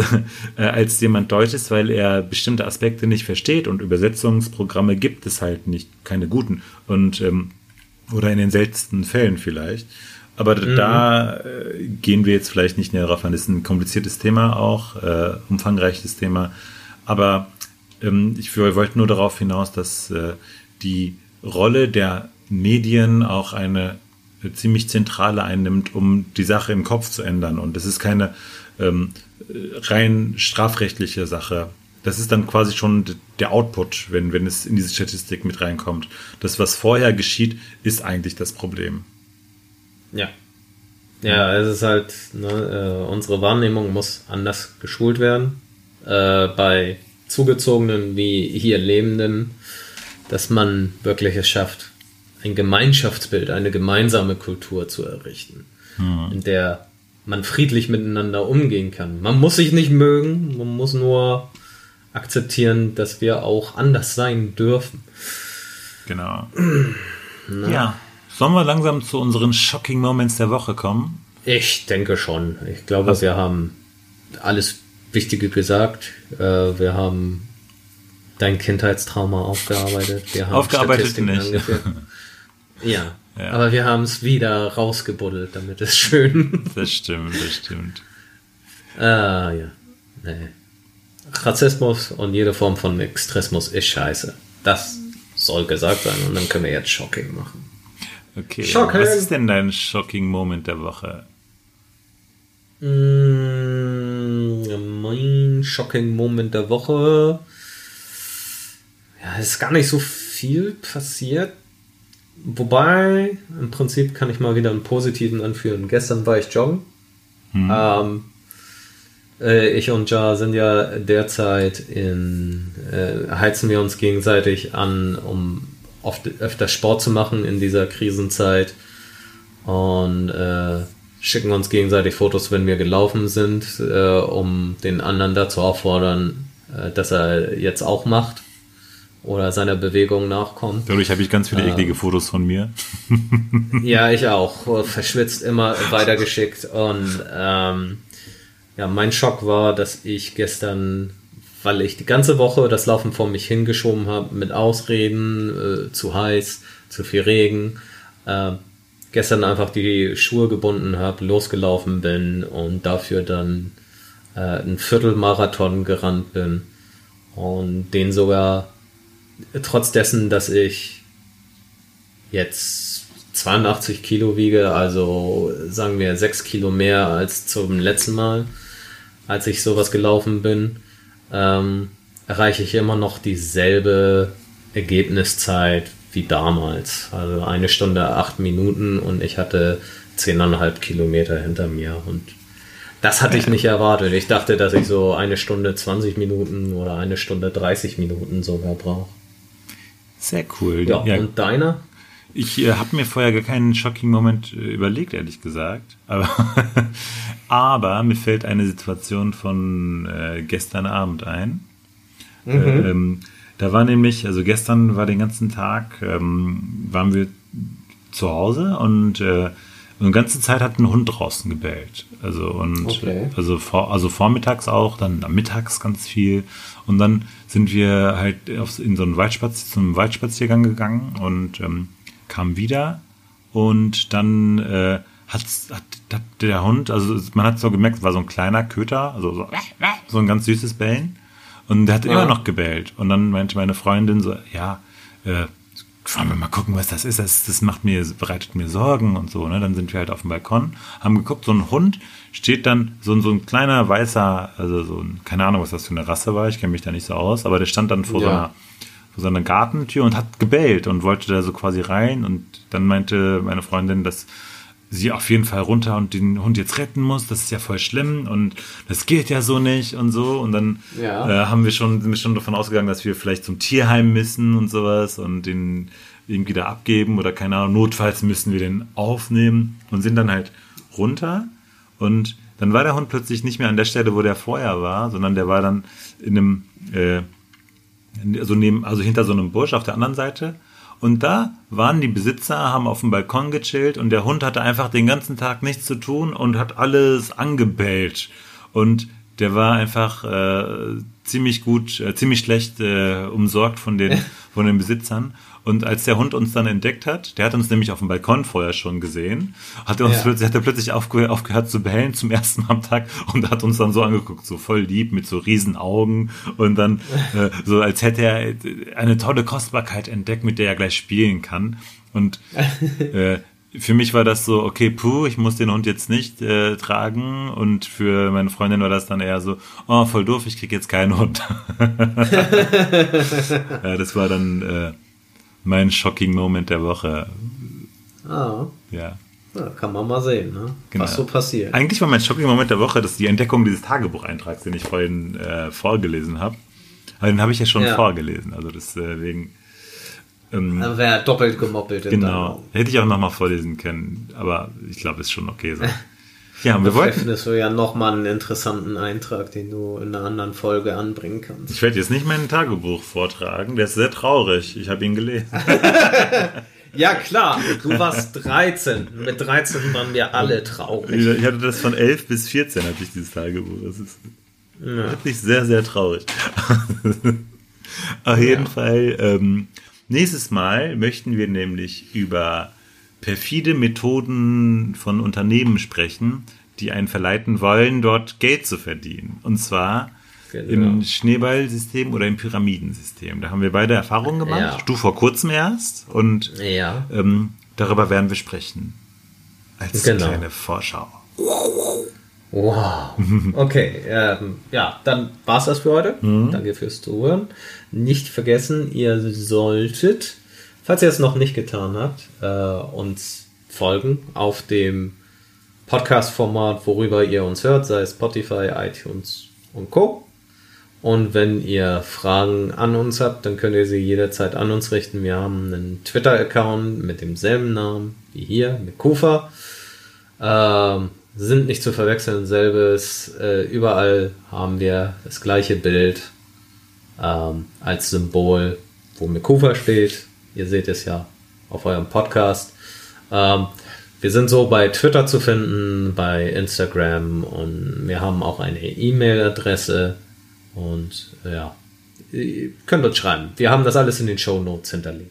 äh, als jemand Deutsch ist, weil er bestimmte Aspekte nicht versteht und Übersetzungsprogramme gibt es halt nicht, keine guten. Und ähm, oder in den seltensten Fällen vielleicht. Aber da äh, gehen wir jetzt vielleicht nicht näher drauf an. Das ist ein kompliziertes Thema auch, äh, umfangreiches Thema. Aber ähm, ich wollte nur darauf hinaus, dass äh, die Rolle der Medien auch eine ziemlich zentrale einnimmt, um die Sache im Kopf zu ändern. Und das ist keine ähm, äh, rein strafrechtliche Sache. Das ist dann quasi schon der Output, wenn, wenn es in diese Statistik mit reinkommt. Das, was vorher geschieht, ist eigentlich das Problem. Ja. Ja, es ist halt, ne, äh, unsere Wahrnehmung muss anders geschult werden. Äh, bei Zugezogenen wie hier Lebenden, dass man wirklich es schafft, ein Gemeinschaftsbild, eine gemeinsame Kultur zu errichten, in der man friedlich miteinander umgehen kann. Man muss sich nicht mögen, man muss nur akzeptieren, dass wir auch anders sein dürfen. Genau. (clears throat) Ja. Sollen wir langsam zu unseren Shocking Moments der Woche kommen? Ich denke schon. Ich glaube, wir haben alles Wichtige gesagt. Äh, wir haben dein Kindheitstrauma aufgearbeitet. Wir haben Aufgearbeitet Statistiken nicht. (laughs) Ja, Ja. aber wir haben es wieder rausgebuddelt, damit es schön. (laughs) Das stimmt, das stimmt. ah, ja. Nee. Rassismus und jede Form von Extremismus ist scheiße. Das soll gesagt sein und dann können wir jetzt Shocking machen. Okay. Shocking. Was ist denn dein Shocking Moment der Woche? Mm, mein Shocking Moment der Woche. Ja, es ist gar nicht so viel passiert. Wobei, im Prinzip kann ich mal wieder einen positiven anführen. Gestern war ich joggen. Ähm, äh, ich und Ja sind ja derzeit in, äh, heizen wir uns gegenseitig an, um oft, öfter Sport zu machen in dieser Krisenzeit und äh, schicken uns gegenseitig Fotos, wenn wir gelaufen sind, äh, um den anderen dazu auffordern, äh, dass er jetzt auch macht oder seiner Bewegung nachkommt. Dadurch habe ich ganz viele eklige Fotos von mir. (laughs) Ja, ich auch. Verschwitzt immer weitergeschickt. Und ähm, ja, mein Schock war, dass ich gestern, weil ich die ganze Woche das Laufen vor mich hingeschoben habe, mit Ausreden, äh, zu heiß, zu viel Regen, äh, gestern einfach die Schuhe gebunden habe, losgelaufen bin und dafür dann äh, einen Viertelmarathon gerannt bin. Und den sogar trotz dessen, dass ich jetzt 82 Kilo wiege, also sagen wir 6 Kilo mehr als zum letzten Mal, als ich sowas gelaufen bin, ähm, erreiche ich immer noch dieselbe Ergebniszeit wie damals. Also eine Stunde, acht Minuten und ich hatte 10,5 Kilometer hinter mir und das hatte ich nicht erwartet. Ich dachte, dass ich so eine Stunde 20 Minuten oder eine Stunde 30 Minuten sogar brauche. Sehr cool. Ja, und deiner? Ich äh, habe mir vorher gar keinen shocking Moment äh, überlegt, ehrlich gesagt. Aber, (laughs) aber mir fällt eine Situation von äh, gestern Abend ein. Äh, ähm, da war nämlich, also gestern war den ganzen Tag, ähm, waren wir zu Hause und äh, Und die ganze Zeit hat ein Hund draußen gebellt. Also und Okay. also vor, also vormittags auch, dann mittags ganz viel. Und dann sind wir halt auf, in so einen Waldspaziergang, zum Waldspaziergang gegangen und ähm, kamen wieder. Und dann äh, hat, hat, der Hund, also man hat so gemerkt, es war so ein kleiner Köter, also so, so ein ganz süßes Bellen. Und der hat immer noch gebellt. Und dann meinte meine Freundin so, ja, äh, wollen wir mal gucken, was das ist. Das, das macht mir, bereitet mir Sorgen und so. Ne? Dann sind wir halt auf dem Balkon, haben geguckt, so ein Hund steht dann, so, ein- so ein kleiner weißer, also so ein, keine Ahnung, was das für eine Rasse war, ich kenne mich da nicht so aus, aber der stand dann vor so Ja. einer vor so einer Gartentür und hat gebellt und wollte da so quasi rein. Und dann meinte meine Freundin, dass sie auf jeden Fall runter und den Hund jetzt retten muss. Das ist ja voll schlimm und das geht ja so nicht und so. Und dann Ja. äh, haben wir schon, sind wir schon davon ausgegangen, dass wir vielleicht zum Tierheim müssen und sowas und den irgendwie da abgeben oder keine Ahnung, notfalls müssen wir den aufnehmen und sind dann halt runter und dann war der Hund plötzlich nicht mehr an der Stelle, wo der vorher war, sondern der war dann in einem, äh, also neben, also hinter so einem Busch auf der anderen Seite. Und da waren die Besitzer, haben auf dem Balkon gechillt und der Hund hatte einfach den ganzen Tag nichts zu tun und hat alles angebellt. Und der war einfach äh, ziemlich gut, äh, ziemlich schlecht äh, umsorgt von den, (laughs) von den Besitzern. Und als der Hund uns dann entdeckt hat, der hat uns nämlich auf dem Balkon vorher schon gesehen, hat er uns Ja. plötzlich, hat er plötzlich aufgehört, aufgehört zu bellen zum (laughs) ersten Mal am Tag und hat uns dann so angeguckt, so voll lieb mit so riesen Augen und dann (laughs) äh, so als hätte er eine tolle Kostbarkeit entdeckt, mit der er gleich spielen kann. Und äh, (laughs) für mich war das so, okay, puh, ich muss den Hund jetzt nicht äh, tragen. Und für meine Freundin war das dann eher so, oh, voll doof, ich krieg jetzt keinen Hund. (laughs) ja, das war dann äh, mein shocking Moment der Woche. Ah, Ja. ja, kann man mal sehen, ne? Genau. was so passiert. Eigentlich war mein shocking Moment der Woche, dass die Entdeckung dieses Tagebucheintrags, den ich vorhin äh, vorgelesen habe. Aber den habe ich ja schon Ja. vorgelesen. Also deswegen. Ähm, Dann wäre doppelt gemoppelt Genau. Hätte ich auch nochmal vorlesen können, aber ich glaube, ist schon okay so. (laughs) Ja, und wir wollten. findest du ja nochmal einen interessanten Eintrag, den du in einer anderen Folge anbringen kannst. Ich werde jetzt nicht mein Tagebuch vortragen, der ist sehr traurig. Ich habe ihn gelesen. (laughs) Ja, klar, du (laughs) warst 13. Mit 13 waren wir alle traurig. Ich hatte das von 11 bis 14, hatte ich dieses Tagebuch. Das ist wirklich sehr, sehr traurig. Auf jeden Fall, ähm, nächstes Mal möchten wir nämlich über perfide Methoden von Unternehmen sprechen, die einen verleiten wollen, dort Geld zu verdienen. Und zwar Genau. im Schneeballsystem oder im Pyramidensystem. Da haben wir beide Erfahrungen gemacht. Ja. Du vor kurzem erst. Und Ja. ähm, darüber werden wir sprechen. Als Genau. kleine Vorschau. Wow. Okay, ähm, ja, dann war's das für heute. Danke fürs Zuhören. Nicht vergessen, ihr solltet, falls ihr es noch nicht getan habt, äh, uns folgen auf dem Podcast-Format, worüber ihr uns hört, sei es Spotify, iTunes und Co. Und wenn ihr Fragen an uns habt, dann könnt ihr sie jederzeit an uns richten. Wir haben einen Twitter-Account mit demselben Namen wie hier, mit Kufa. Ähm, sind nicht zu verwechseln, selbes. Äh, überall haben wir das gleiche Bild ähm, als Symbol, wo Mikufa steht. Ihr seht es ja auf eurem Podcast. Ähm, wir sind so bei Twitter zu finden, bei Instagram und wir haben auch eine E-Mail-Adresse und ja, ihr könnt uns schreiben. Wir haben das alles in den Show Notes hinterlegt.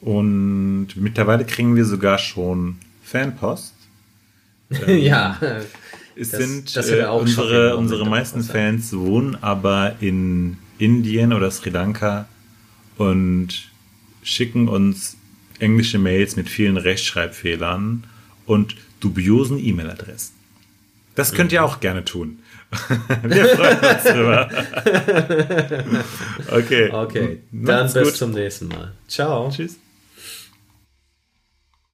Und mittlerweile kriegen wir sogar schon Fanpost. (laughs) ja, Es Das- sind das äh, unsere, unsere meisten. Fans wohnen aber in Indien oder Sri Lanka und schicken uns englische Mails mit vielen Rechtschreibfehlern und dubiosen E-Mail-Adressen. Das könnt ihr auch gerne tun. (laughs) Wir freuen uns drüber. (laughs) okay. okay. Dann Macht's bis gut. zum nächsten Mal. Ciao. Tschüss.